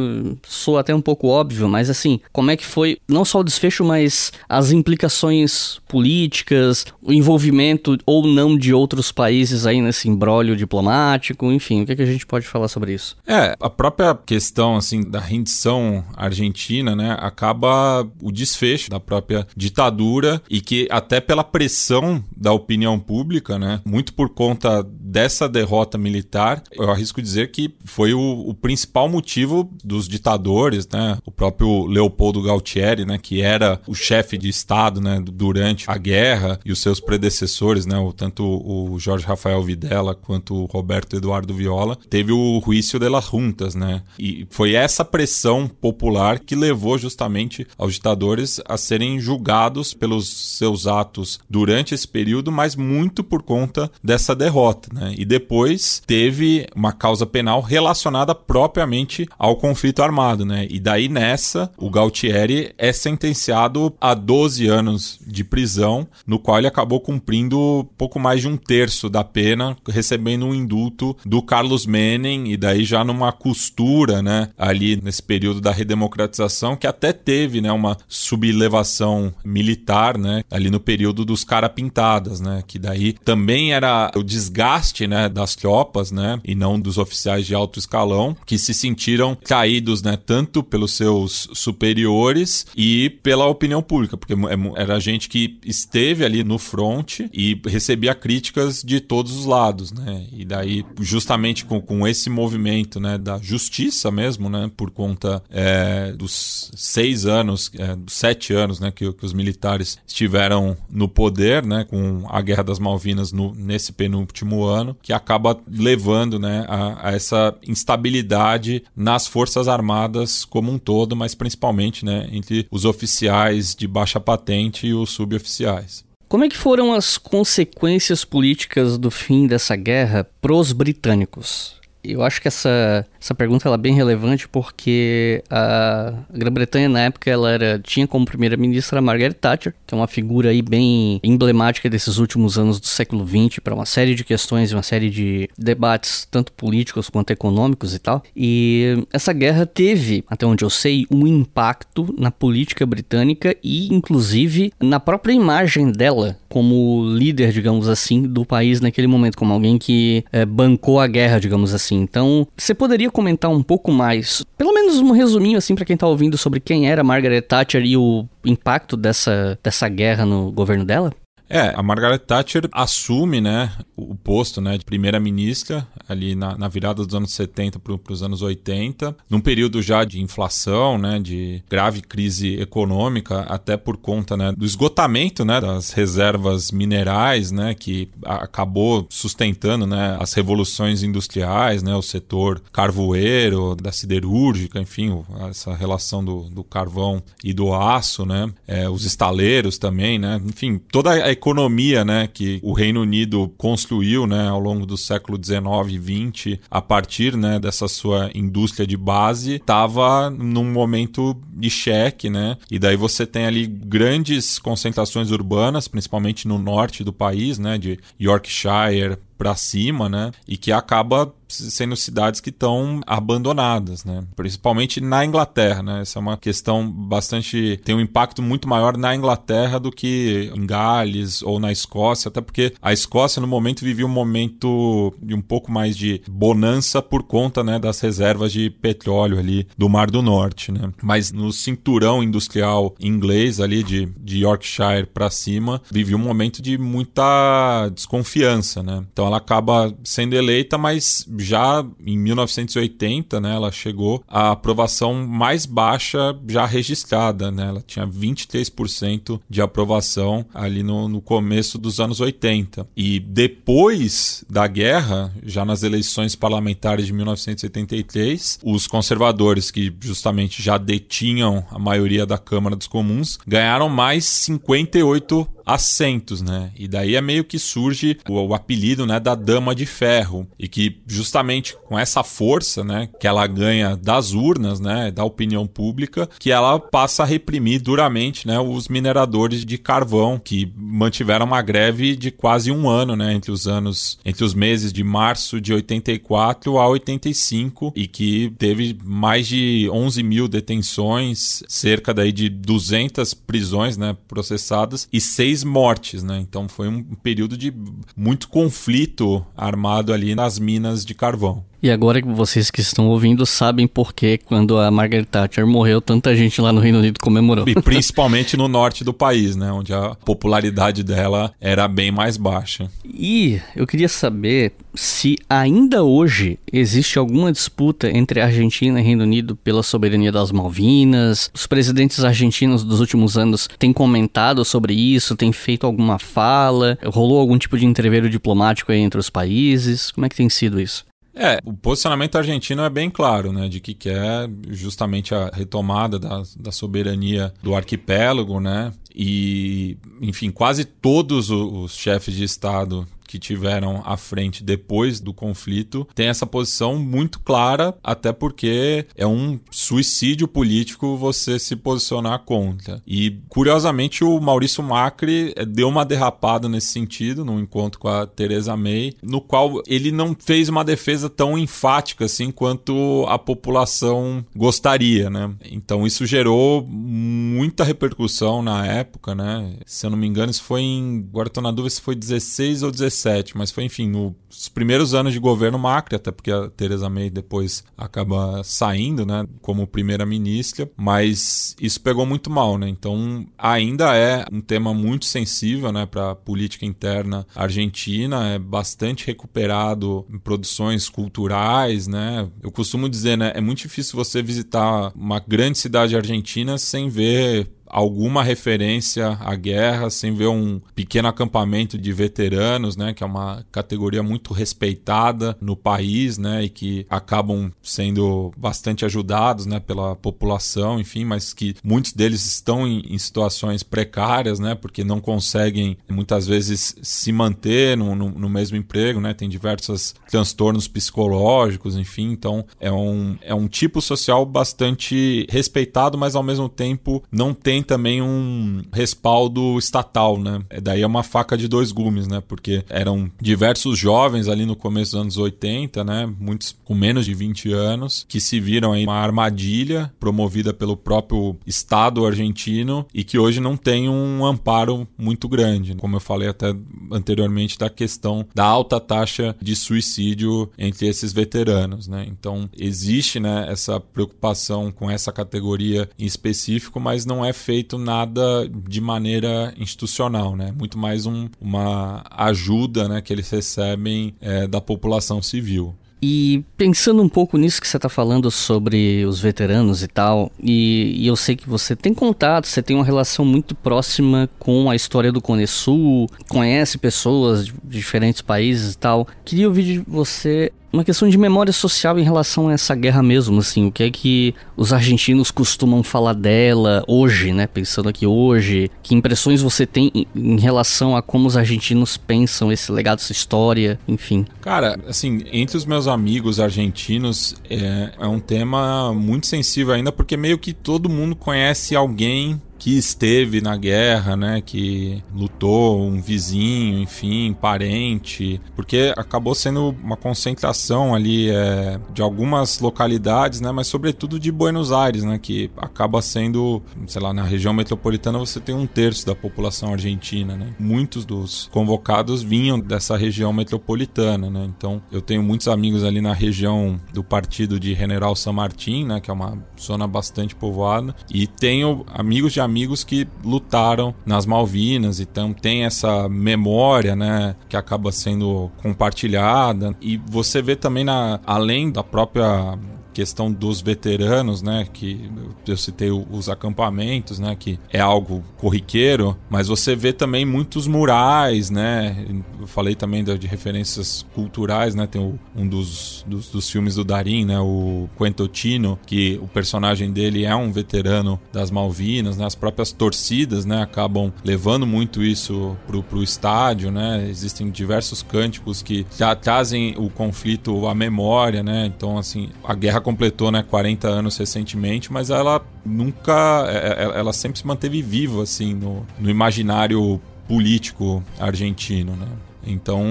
sou até um pouco óbvio, mas assim, como é que foi não só o desfecho, mas as implicações políticas, o envolvimento ou não de outros países aí nesse embrólio diplomático, enfim, o que, é que a gente pode falar sobre isso? É, a própria questão assim da rendição argentina, né, acaba o desfecho da própria ditadura e que até pela pressão da opinião pública, né, muito por conta dessa derrota militar, eu arrisco dizer que foi o, o principal motivo dos ditadores, né, o próprio Leopoldo Galtieri, né, que era o chefe de estado, né, durante a guerra e os seus predecessores, né, o, tanto o Jorge Rafael Videla quanto o Roberto Eduardo Viola, teve o juízo de las juntas, né, e foi essa pressão popular que levou justamente aos ditadores a serem julgados pelos seus atos durante esse período, mas muito por conta dessa derrota. Né? E depois teve uma causa penal relacionada propriamente ao conflito armado. Né? E daí nessa, o Galtieri é sentenciado a 12 anos de prisão, no qual ele acabou cumprindo pouco mais de um terço da pena, recebendo um indulto do Carlos Menem, e daí já numa costura né, ali nesse período da redemocratização, que até teve né, uma sublevação militar, né, ali no período dos cara pintadas, né, que daí também era o desgaste, né, das tropas, né, e não dos oficiais de alto escalão, que se sentiram caídos, né, tanto pelos seus superiores e pela opinião pública, porque é era gente que esteve ali no front e recebia críticas de todos os lados, né, e daí justamente com, com esse movimento, né, da justiça mesmo, né, por conta é, dos seis anos, é, sete anos, né, que, que os militares estiveram no poder, né, com a Guerra das Malvinas no, nesse penúltimo ano, que acaba levando né, a, a essa instabilidade nas Forças Armadas como um todo, mas principalmente né, entre os oficiais de baixa patente e os suboficiais. Como é que foram as consequências políticas do fim dessa guerra pros britânicos? Eu acho que essa, essa pergunta ela é bem relevante porque a Grã-Bretanha na época ela era, tinha como primeira-ministra Margaret Thatcher, que é uma figura aí bem emblemática desses últimos anos do século XX para uma série de questões e uma série de debates, tanto políticos quanto econômicos e tal. E essa guerra teve, até onde eu sei, um impacto na política britânica e inclusive na própria imagem dela como líder, digamos assim, do país naquele momento, como alguém que é, bancou a guerra, digamos assim. Então, você poderia comentar um pouco mais, pelo menos um resuminho assim para quem tá ouvindo sobre quem era Margaret Thatcher e o impacto dessa, dessa guerra no governo dela? É, a Margaret Thatcher assume, né, o posto, né, de primeira-ministra ali na, na, virada dos anos 70 para os anos 80, num período já de inflação, né, de grave crise econômica, até por conta, né, do esgotamento, né, das reservas minerais, né, que acabou sustentando, né, as revoluções industriais, né, o setor carvoeiro, da siderúrgica, enfim, essa relação do, do carvão e do aço, né, é, os estaleiros também, né, enfim, toda a economia, né, que o Reino Unido construiu, né, ao longo do século 19 e 20, a partir, né, dessa sua indústria de base, estava num momento de cheque, né? E daí você tem ali grandes concentrações urbanas, principalmente no norte do país, né, de Yorkshire, para cima, né? E que acaba sendo cidades que estão abandonadas, né? Principalmente na Inglaterra, né? Essa é uma questão bastante tem um impacto muito maior na Inglaterra do que em Gales ou na Escócia, até porque a Escócia no momento vivia um momento de um pouco mais de bonança por conta, né, das reservas de petróleo ali do Mar do Norte, né? Mas no cinturão industrial inglês ali de, de Yorkshire para cima, vivia um momento de muita desconfiança, né? Então ela acaba sendo eleita, mas já em 1980, né, ela chegou à aprovação mais baixa já registrada, né? Ela tinha 23% de aprovação ali no, no começo dos anos 80. E depois da guerra, já nas eleições parlamentares de 1983, os conservadores que justamente já detinham a maioria da Câmara dos Comuns ganharam mais 58 assentos, né? E daí é meio que surge o, o, apelido, né, da Dama de Ferro e que justamente com essa força, né, que ela ganha das urnas, né, da opinião pública, que ela passa a reprimir duramente, né, os mineradores de carvão que mantiveram uma greve de quase um ano, né, entre os anos, entre os meses de março de 84 a 85 e que teve mais de 11 mil detenções, cerca daí de 200 prisões, né, processadas e seis mortes, né? Então foi um período de muito conflito armado ali nas minas de carvão. E agora que vocês que estão ouvindo sabem por que quando a Margaret Thatcher morreu, tanta gente lá no Reino Unido comemorou. E principalmente no norte do país, né? Onde a popularidade dela era bem mais baixa. E eu queria saber se ainda hoje existe alguma disputa entre Argentina e Reino Unido pela soberania das Malvinas. Os presidentes argentinos dos últimos anos têm comentado sobre isso, têm feito alguma fala, rolou algum tipo de entreveiro diplomático entre os países. Como é que tem sido isso? É, o posicionamento argentino é bem claro, né, de que quer justamente a retomada da, da soberania do arquipélago, né, e, enfim, quase todos os chefes de Estado que tiveram à frente depois do conflito tem essa posição muito clara, até porque é um suicídio político você se posicionar contra. E, curiosamente, o Maurício Macri eh, deu uma derrapada nesse sentido, no encontro com a Theresa May, no qual ele não fez uma defesa tão enfática assim quanto a população gostaria, né? Então isso gerou muita repercussão na época, né? Se eu não me engano, isso foi em. Agora tô na dúvida se foi 16 ou 17 2017, mas foi, enfim, nos primeiros anos de governo Macri, até porque a Theresa May depois acaba saindo, né, como primeira-ministra, mas isso pegou muito mal, né? Então, ainda é um tema muito sensível, né, para a política interna argentina, é bastante recuperado em produções culturais, né? Eu costumo dizer, né, é muito difícil você visitar uma grande cidade argentina sem ver alguma referência à guerra, sem ver um pequeno acampamento de veteranos, né, que é uma categoria muito respeitada no país, né, e que acabam sendo bastante ajudados, né, pela população, enfim, mas que muitos deles estão em, em situações precárias, né, porque não conseguem muitas vezes se manter no, no, no mesmo emprego, né, tem diversos transtornos psicológicos, enfim, então é um, é um tipo social bastante respeitado, mas ao mesmo tempo não tem também um respaldo estatal, né? É, daí é uma faca de dois gumes, né? Porque eram diversos jovens ali no começo dos anos 80, né? Muitos com menos de 20 anos, que se viram aí uma armadilha promovida pelo próprio Estado argentino e que hoje não tem um amparo muito grande. Como eu falei até anteriormente da questão da alta taxa de suicídio entre esses veteranos, né? Então existe, né, essa preocupação com essa categoria em específico, mas não é feito nada de maneira institucional, né? Muito mais um, uma ajuda, né, que eles recebem é, da população civil. E pensando um pouco nisso que você está falando sobre os veteranos e tal, e, e, eu sei que você tem contato, você tem uma relação muito próxima com a história do Cone Sul, conhece pessoas de diferentes países e tal. Queria ouvir de você uma questão de memória social em relação a essa guerra mesmo, assim, o que é que os argentinos costumam falar dela hoje, né, pensando aqui hoje, que impressões você tem em relação a como os argentinos pensam esse legado, essa história, enfim. Cara, assim, entre os meus amigos argentinos é, é um tema muito sensível ainda, porque meio que todo mundo conhece alguém que esteve na guerra, né, que lutou, um vizinho, enfim, parente, porque acabou sendo uma concentração ali é, de algumas localidades, né, mas sobretudo de Buenos Aires, né, que acaba sendo, sei lá, na região metropolitana você tem um terço da população argentina, né. Muitos dos convocados vinham dessa região metropolitana, né. Então eu tenho muitos amigos ali na região do partido de General San Martín, né, que é uma zona bastante povoada, e tenho amigos de amigos que lutaram nas Malvinas, então tem essa memória, né, que acaba sendo compartilhada. E você vê também na além da própria questão dos veteranos, né, que eu citei os acampamentos, né, que é algo corriqueiro, mas você vê também muitos murais, né, eu falei também de, referências culturais, né, tem o, um dos, dos, dos, filmes do Darim, né, o Quentotino, que o personagem dele é um veterano das Malvinas, né, as próprias torcidas, né, acabam levando muito isso pro, pro estádio, né, existem diversos cânticos que já trazem o conflito à memória, né, então assim, a guerra completou né, 40 anos recentemente, mas ela nunca. É, é, ela sempre se manteve viva assim no, no imaginário político argentino, né? Então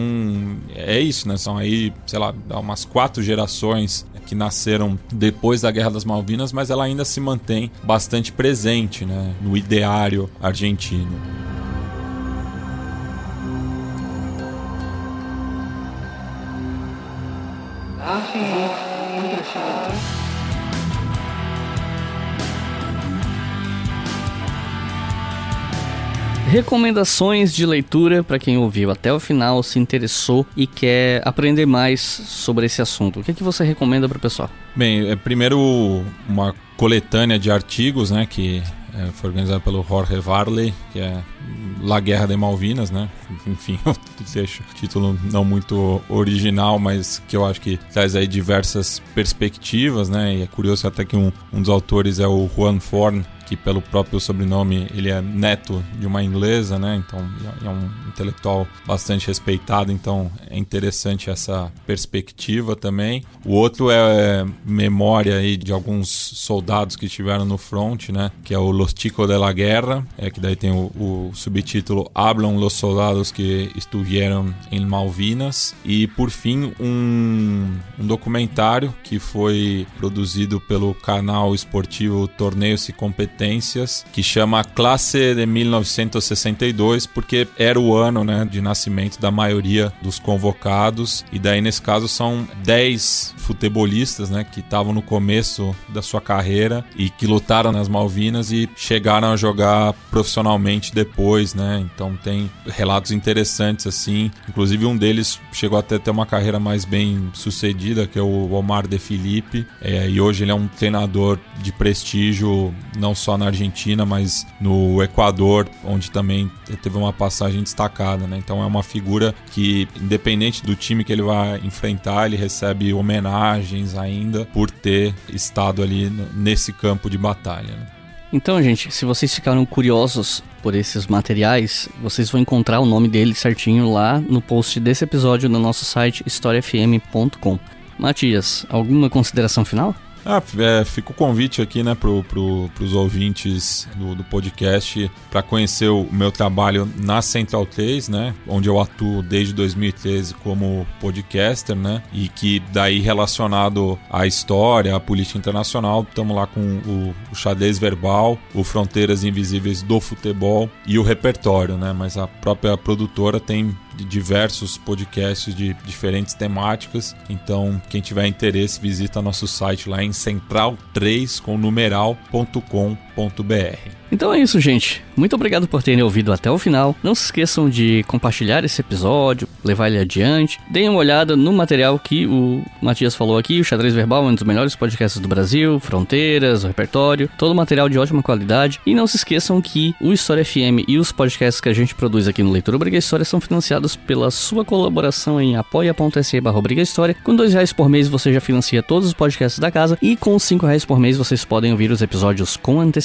é isso, né? São aí, sei lá, umas quatro gerações que nasceram depois da Guerra das Malvinas, mas ela ainda se mantém bastante presente, né? No ideário argentino. Ah, Recomendações de leitura para quem ouviu até o final, se interessou e quer aprender mais sobre esse assunto. O que, é que você recomenda para o pessoal? Bem, é primeiro uma coletânea de artigos, né, que é, foi organizada pelo Jorge Varley, que é La Guerra de Malvinas, né? Enfim, eu deixo o título não muito original, mas que eu acho que traz aí diversas perspectivas, né? E é curioso até que um, um dos autores é o Juan Forn, que pelo próprio sobrenome ele é neto de uma inglesa, né? Então é um intelectual bastante respeitado, então é interessante essa perspectiva também. O outro é memória aí de alguns soldados que estiveram no front, né? Que é o Los Chicos de la Guerra, é que daí tem o, o subtítulo Hablam los soldados que estuvieron em Malvinas e por fim um, um documentário que foi produzido pelo canal esportivo Torneios e Competências competências que chama Classe de 1962, porque era o ano né, de nascimento da maioria dos convocados. E daí, nesse caso, são 10 futebolistas né, que estavam no começo da sua carreira e que lutaram nas Malvinas e chegaram a jogar profissionalmente depois. Né? Então, tem relatos interessantes assim. Inclusive, um deles chegou até a ter uma carreira mais bem sucedida, que é o Omar de Felipe. É, e hoje ele é um treinador de prestígio, não só só na Argentina, mas no Equador, onde também teve uma passagem destacada, né? Então é uma figura que, independente do time que ele vai enfrentar, ele recebe homenagens ainda por ter estado ali nesse campo de batalha. Né? Então, gente, se vocês ficaram curiosos por esses materiais, vocês vão encontrar o nome dele certinho lá no post desse episódio no nosso site historiafm.com. Matias, alguma consideração final? Ah, é, fica o convite aqui, né, para pro, os ouvintes do, do podcast para conhecer o meu trabalho na Central 3, né, onde eu atuo desde 2013 como podcaster, né, e que daí relacionado à história, à política internacional, estamos lá com o, o verbal, o Fronteiras Invisíveis do Futebol e o repertório, né, mas a própria produtora tem diversos podcasts de diferentes temáticas. Então, quem tiver interesse, visita nosso site lá em central3 com. Então é isso, gente. Muito obrigado por terem ouvido até o final. Não se esqueçam de compartilhar esse episódio, levar ele adiante. Deem uma olhada no material que o Matias falou aqui. O Xadrez Verbal é um dos melhores podcasts do Brasil, Fronteiras, o repertório, todo material de ótima qualidade. E não se esqueçam que o História FM e os podcasts que a gente produz aqui no Leitura Briga História são financiados pela sua colaboração em apoia.se barra História. Com dois reais por mês você já financia todos os podcasts da casa e com cinco reais por mês vocês podem ouvir os episódios com antecedência.